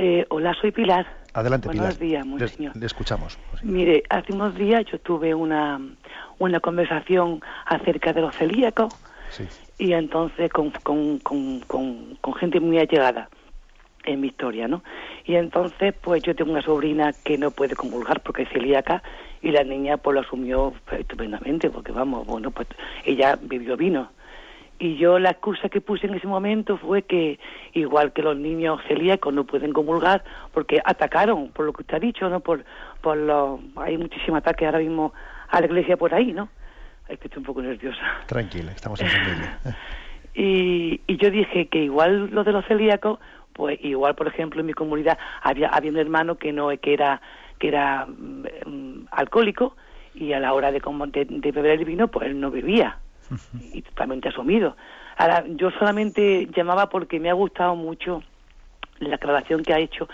Eh, hola, soy Pilar.
Adelante,
buenos
Pilar.
días, monseñor.
Le, escuchamos.
Mire, hace unos días yo tuve una, una conversación acerca de los celíacos
Sí.
y entonces con, con, con, con, con gente muy allegada en mi historia, ¿no? Y entonces, pues yo tengo una sobrina que no puede comulgar porque es celíaca y la niña pues lo asumió estupendamente porque vamos, bueno, pues ella bebió vino. Y yo la excusa que puse en ese momento fue que igual que los niños celíacos no pueden comulgar porque atacaron, por lo que usted ha dicho, ¿no? Por, por los, hay muchísimo ataque ahora mismo a la iglesia por ahí, ¿no? Es que estoy un poco nerviosa.
Tranquila, estamos.
Y, y yo dije que igual lo de los celíacos, pues igual, por ejemplo, en mi comunidad había, había un hermano que no que era que era mm, mm, alcohólico y a la hora de, de, de beber el vino, pues él no bebía y totalmente asumido. Ahora, yo solamente llamaba porque me ha gustado mucho la aclaración que ha hecho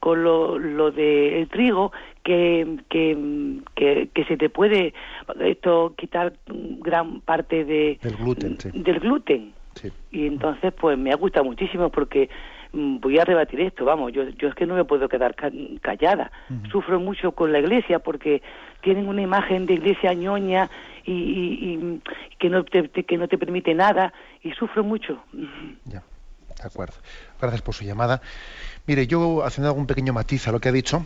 con lo, lo del trigo, que, que, que, que se te puede esto quitar gran parte de,
Del gluten, sí.
del gluten.
Sí.
Y entonces, pues me ha gustado muchísimo porque voy a rebatir esto, vamos, yo, yo es que no me puedo quedar ca- callada. Sufro mucho con la iglesia porque tienen una imagen de iglesia ñoña y, y- y que, no te, te- que no te permite nada y sufro mucho.
Ya, de acuerdo. Gracias por su llamada. Mire, yo haciendo algún pequeño matiz a lo que ha dicho,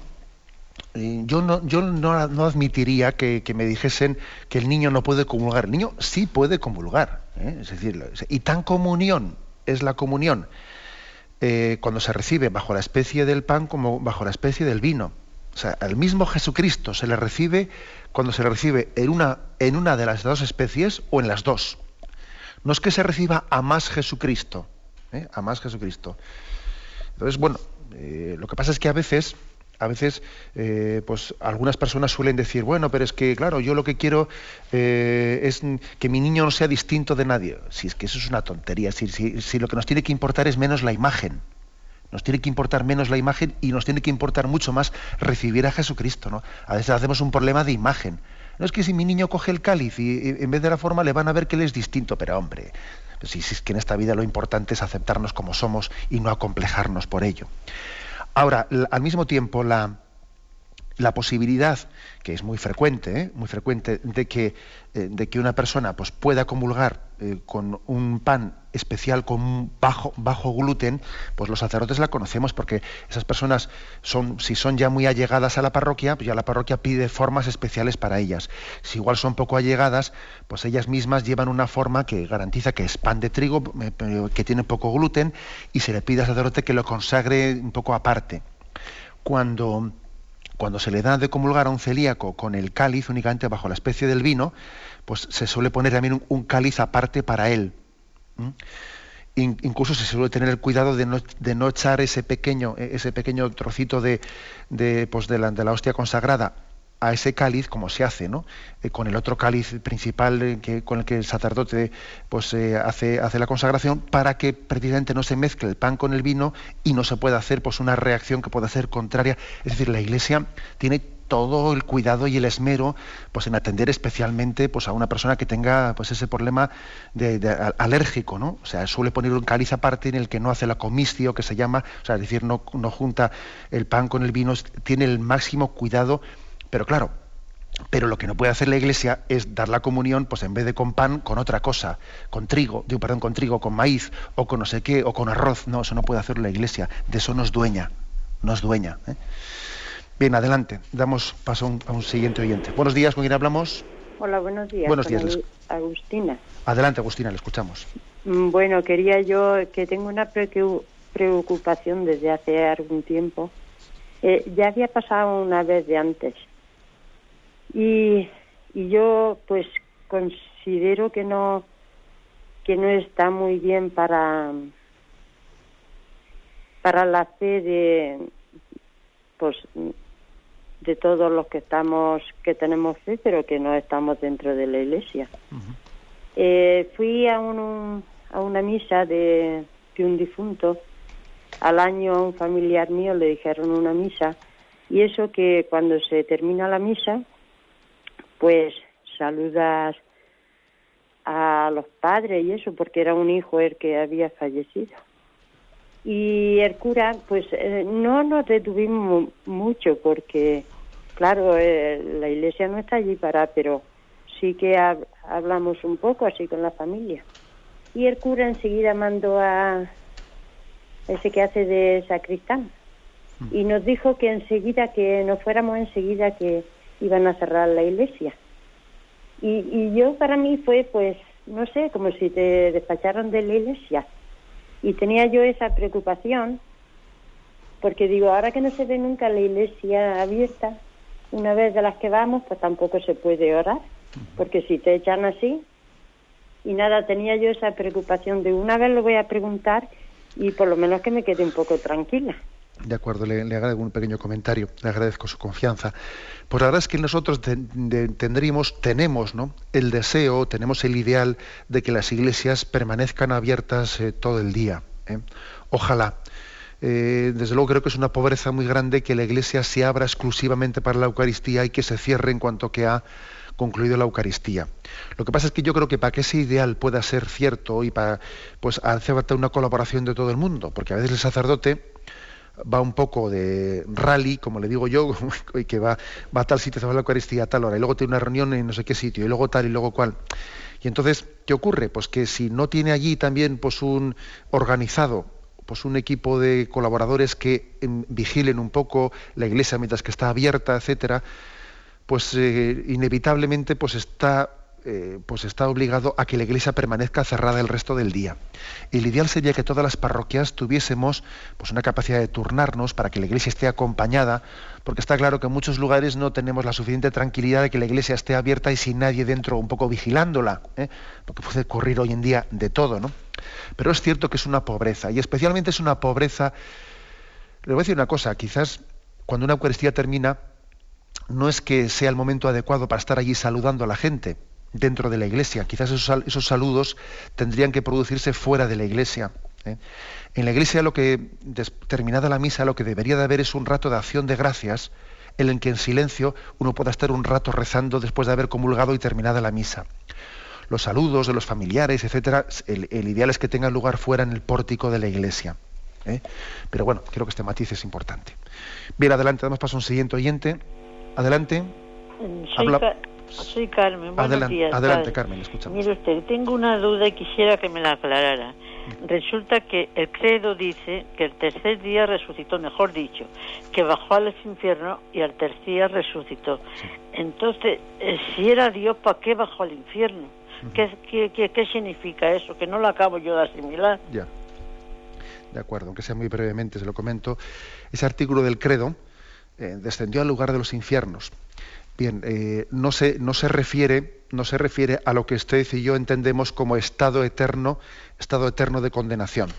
eh, yo no, yo no, no admitiría que, que me dijesen que el niño no puede comulgar. El niño sí puede comulgar. ¿eh? Es decir, y tan comunión es la comunión eh, cuando se recibe bajo la especie del pan como bajo la especie del vino. O sea, al mismo Jesucristo se le recibe cuando se le recibe en una, en una de las dos especies o en las dos. No es que se reciba a más Jesucristo, ¿eh? a más Jesucristo. Entonces, bueno, eh, lo que pasa es que a veces, a veces, eh, pues algunas personas suelen decir, bueno, pero es que, claro, yo lo que quiero eh, es que mi niño no sea distinto de nadie. Si es que eso es una tontería, si, lo que nos tiene que importar es menos la imagen. Nos tiene que importar menos la imagen y nos tiene que importar mucho más recibir a Jesucristo. ¿no? A veces hacemos un problema de imagen. No es que si mi niño coge el cáliz y, en vez de la forma le van a ver que él es distinto, pero hombre, pues si, si es que en esta vida lo importante es aceptarnos como somos y no acomplejarnos por ello. Ahora, al mismo tiempo, la, la posibilidad, que es muy frecuente, ¿eh? muy frecuente, de que, eh, de que una persona pues, pueda comulgar eh, con un pan especial con bajo, bajo gluten, pues los sacerdotes la conocemos porque esas personas son, si son ya muy allegadas a la parroquia, pues ya la parroquia pide formas especiales para ellas. Si igual son poco allegadas, pues ellas mismas llevan una forma que garantiza que es pan de trigo, que tiene poco gluten, y se le pide al sacerdote que lo consagre un poco aparte. Cuando cuando se le da de comulgar a un celíaco con el cáliz únicamente bajo la especie del vino, pues se suele poner también un, cáliz aparte para él. incluso se suele tener el cuidado de no, echar ese pequeño, eh, ese pequeño trocito de, de, pues la hostia consagrada a ese cáliz, como se hace, ¿no? Eh, con el otro cáliz principal eh, que, con el que el sacerdote pues, eh, hace, hace la consagración, para que precisamente no se mezcle el pan con el vino y no se pueda hacer pues, una reacción que pueda ser contraria. Es decir, la Iglesia tiene todo el cuidado y el esmero pues en atender especialmente pues a una persona que tenga pues ese problema de, alérgico no o sea suele poner un cáliz aparte en el que no hace la comicio que se llama o sea es decir no, no junta el pan con el vino tiene el máximo cuidado pero claro pero lo que no puede hacer la iglesia es dar la comunión, pues en vez de con pan, con otra cosa, con trigo, digo, perdón, con trigo, con maíz, o con no sé qué, o con arroz. No, eso no puede hacer la iglesia. De eso no es dueña, no es dueña. ¿eh? Bien, adelante. Damos paso a un, a un siguiente oyente. Buenos días, ¿con quién hablamos?
Hola, buenos días.
Buenos días,
Agu- Agustina.
Adelante, Agustina, le escuchamos.
Mm, Bueno, quería yo que tengo una preocu- preocupación desde hace algún tiempo. Eh, ya había pasado una vez de antes. Y, y yo pues considero que no que no está muy bien para para la fe de pues de todos los que estamos que tenemos fe pero que no estamos dentro de la iglesia Eh, fui a, un, a una misa de, de un difunto. Al año a un familiar mío le dijeron una misa. Y eso que cuando se termina la misa, pues saludas a los padres y eso, porque era un hijo el que había fallecido. Y el cura, pues eh, no nos detuvimos mu- mucho porque, claro, eh, la iglesia no está allí para, pero sí que hab- hablamos un poco así con la familia. Y el cura enseguida mandó a ese que hace de sacristán y nos dijo que enseguida, que nos fuéramos enseguida que iban a cerrar la iglesia. Y, y yo para mí fue pues, no sé, como si te despacharon de la iglesia. Y tenía yo esa preocupación, porque digo, ahora que no se ve nunca la iglesia abierta, una vez de las que vamos, pues tampoco se puede orar, porque si te echan así, y nada, tenía yo esa preocupación de una vez lo voy a preguntar y por lo menos que me quede un poco tranquila.
De acuerdo, le, le un pequeño comentario, le agradezco su confianza. Pues la verdad es que nosotros de- tendríamos, tenemos ¿no? el deseo, tenemos el ideal de que las iglesias permanezcan abiertas eh, todo el día. ¿eh? Ojalá. Eh, desde luego creo que es una pobreza muy grande que la iglesia se abra exclusivamente para la Eucaristía y que se cierre en cuanto que ha concluido la Eucaristía. Lo que pasa es que yo creo que para que ese ideal pueda ser cierto y para, pues hace falta una colaboración de todo el mundo, porque a veces el sacerdote va un poco de rally, como le digo yo, y que va, va a tal sitio, se va a la Eucaristía a tal hora, y luego tiene una reunión en no sé qué sitio, y luego tal y luego cual. Y entonces, ¿qué ocurre? Pues que si no tiene allí también pues un organizado, pues un equipo de colaboradores que em, vigilen un poco la iglesia mientras que está abierta, etcétera, pues eh, inevitablemente pues está eh, pues está obligado a que la iglesia permanezca cerrada el resto del día. El ideal sería que todas las parroquias tuviésemos pues una capacidad de turnarnos para que la iglesia esté acompañada, porque está claro que en muchos lugares no tenemos la suficiente tranquilidad de que la iglesia esté abierta y sin nadie dentro un poco vigilándola, ¿eh? porque puede ocurrir hoy en día de todo, ¿no? Pero es cierto que es una pobreza, y especialmente es una pobreza. Le voy a decir una cosa, quizás cuando una Eucaristía termina, no es que sea el momento adecuado para estar allí saludando a la gente dentro de la iglesia. Quizás esos, esos saludos tendrían que producirse fuera de la iglesia. ¿eh? En la iglesia, lo que, terminada la misa, lo que debería de haber es un rato de acción de gracias en el que en silencio uno pueda estar un rato rezando después de haber comulgado y terminada la misa. Los saludos de los familiares, etcétera, el, el ideal es que tengan lugar fuera en el pórtico de la iglesia. ¿eh? Pero bueno, creo que este matiz es importante. Bien, adelante, damos paso a un siguiente oyente. Adelante.
Soy,
Habla-
soy Carmen. Buenos
Adelan-
días.
adelante,
padre.
Carmen, escuchamos.
Mire usted, tengo una duda y quisiera que me la aclarara. Resulta que el credo dice que el tercer día resucitó, mejor dicho, que bajó al infierno y al tercer día resucitó. Entonces, eh, si era Dios, ¿para qué bajó al infierno? ¿Qué, qué, qué, qué significa eso? Que no lo acabo yo de asimilar.
Ya. De acuerdo, aunque sea muy brevemente, se lo comento. Ese artículo del credo eh, descendió al lugar de los infiernos. Bien, eh, no, se, refiere, no se refiere a lo que usted y yo entendemos como estado eterno, estado eterno de condenación,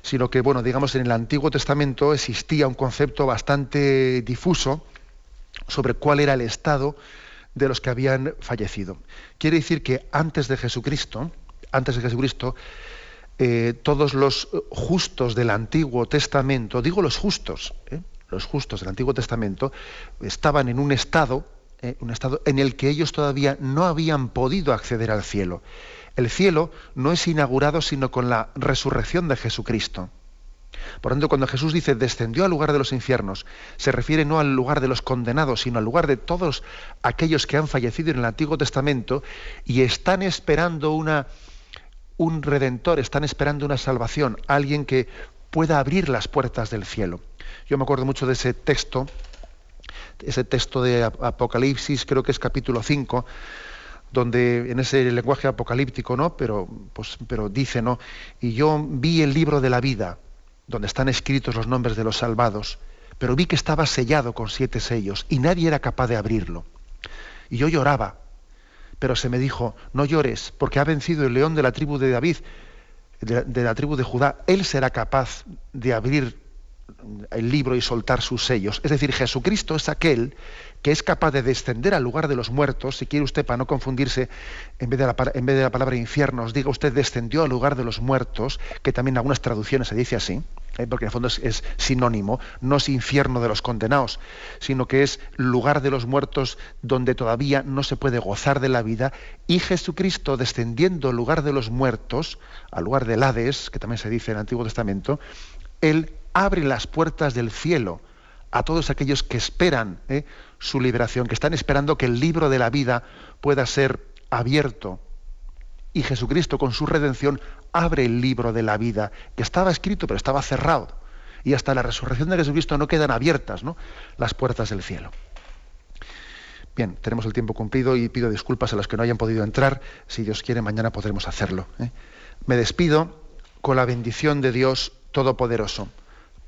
sino que, bueno, digamos, en el Antiguo Testamento existía un concepto bastante difuso sobre cuál era el estado de los que habían fallecido. Quiere decir que antes de Jesucristo, antes de Jesucristo, eh, todos los justos del Antiguo Testamento, digo los justos, ¿eh? los justos del Antiguo Testamento, estaban en un estado, ¿eh? un estado en el que ellos todavía no habían podido acceder al cielo. El cielo no es inaugurado sino con la resurrección de Jesucristo. Por tanto, cuando Jesús dice descendió al lugar de los infiernos, se refiere no al lugar de los condenados, sino al lugar de todos aquellos que han fallecido en el Antiguo Testamento y están esperando una, un redentor, están esperando una salvación, alguien que pueda abrir las puertas del cielo. Yo me acuerdo mucho de ese texto ese texto de Apocalipsis, creo que es capítulo 5, donde en ese lenguaje apocalíptico, ¿no? Pero, pues, pero dice, ¿no? Y yo vi el libro de la vida, donde están escritos los nombres de los salvados, pero vi que estaba sellado con siete sellos y nadie era capaz de abrirlo. Y yo lloraba, pero se me dijo, no llores, porque ha vencido el león de la tribu de David, de, la tribu de Judá, él será capaz de abrir el libro y soltar sus sellos. Es decir, Jesucristo es aquel que es capaz de descender al lugar de los muertos, si quiere usted, para no confundirse, en vez de la, en vez de la palabra infierno, os diga usted descendió al lugar de los muertos, que también en algunas traducciones se dice así, ¿eh? porque en el fondo es, sinónimo, no es infierno de los condenados, sino que es lugar de los muertos donde todavía no se puede gozar de la vida, y Jesucristo descendiendo al lugar de los muertos, al lugar del Hades, que también se dice en el Antiguo Testamento, él abre las puertas del cielo a todos aquellos que esperan ¿eh? su liberación, que están esperando que el libro de la vida pueda ser abierto. Y Jesucristo con su redención abre el libro de la vida, que estaba escrito pero estaba cerrado. Y hasta la resurrección de Jesucristo no quedan abiertas ¿no? las puertas del cielo. Bien, tenemos el tiempo cumplido y pido disculpas a los que no hayan podido entrar. Si Dios quiere, mañana podremos hacerlo. ¿eh? Me despido con la bendición de Dios Todopoderoso.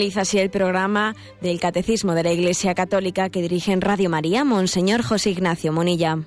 Finaliza así el programa del Catecismo de la Iglesia Católica que dirige en Radio María Monseñor José Ignacio Monilla.